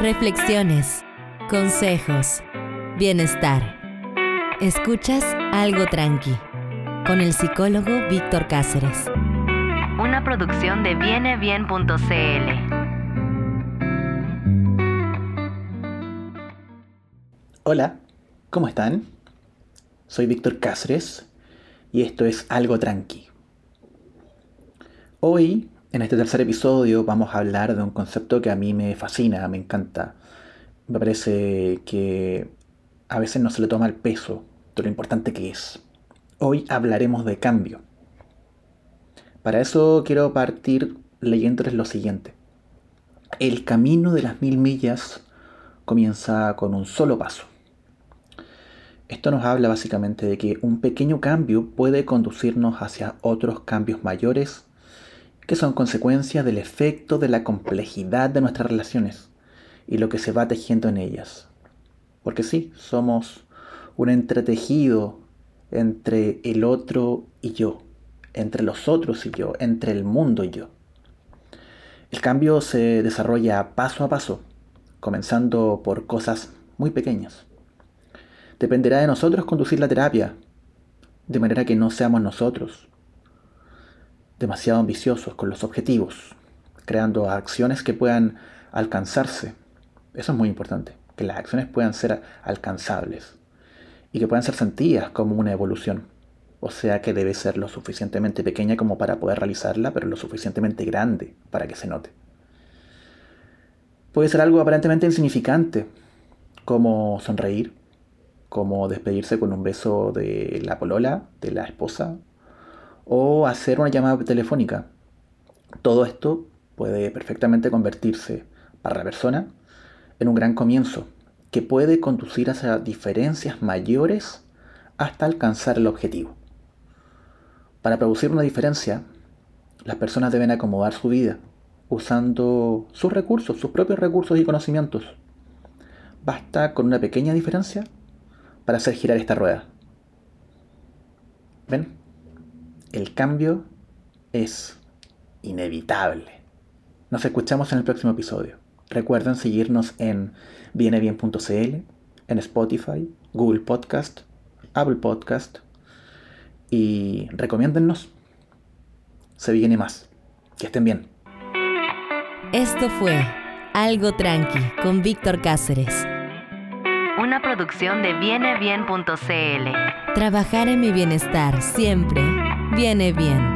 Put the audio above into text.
Reflexiones, consejos, bienestar. Escuchas algo tranqui con el psicólogo Víctor Cáceres. Una producción de vienebien.cl. Hola, ¿cómo están? Soy Víctor Cáceres y esto es Algo Tranqui. Hoy, en este tercer episodio, vamos a hablar de un concepto que a mí me fascina, me encanta. Me parece que a veces no se le toma el peso de lo importante que es. Hoy hablaremos de cambio. Para eso quiero partir leyéndoles lo siguiente. El camino de las mil millas comienza con un solo paso. Esto nos habla básicamente de que un pequeño cambio puede conducirnos hacia otros cambios mayores que son consecuencia del efecto de la complejidad de nuestras relaciones y lo que se va tejiendo en ellas. Porque sí, somos un entretejido entre el otro y yo, entre los otros y yo, entre el mundo y yo. El cambio se desarrolla paso a paso, comenzando por cosas muy pequeñas. Dependerá de nosotros conducir la terapia, de manera que no seamos nosotros demasiado ambiciosos con los objetivos, creando acciones que puedan alcanzarse. Eso es muy importante, que las acciones puedan ser alcanzables y que puedan ser sentidas como una evolución. O sea que debe ser lo suficientemente pequeña como para poder realizarla, pero lo suficientemente grande para que se note. Puede ser algo aparentemente insignificante, como sonreír, como despedirse con un beso de la polola, de la esposa, o hacer una llamada telefónica. Todo esto puede perfectamente convertirse para la persona en un gran comienzo que puede conducir hacia diferencias mayores hasta alcanzar el objetivo. Para producir una diferencia, las personas deben acomodar su vida usando sus recursos, sus propios recursos y conocimientos. Basta con una pequeña diferencia para hacer girar esta rueda. ¿Ven? El cambio es inevitable. Nos escuchamos en el próximo episodio. Recuerden seguirnos en vienebien.cl, en Spotify, Google Podcast, Apple Podcast y recomiéndennos. Se viene más. Que estén bien. Esto fue Algo Tranqui con Víctor Cáceres. Una producción de vienebien.cl. Trabajar en mi bienestar siempre viene bien.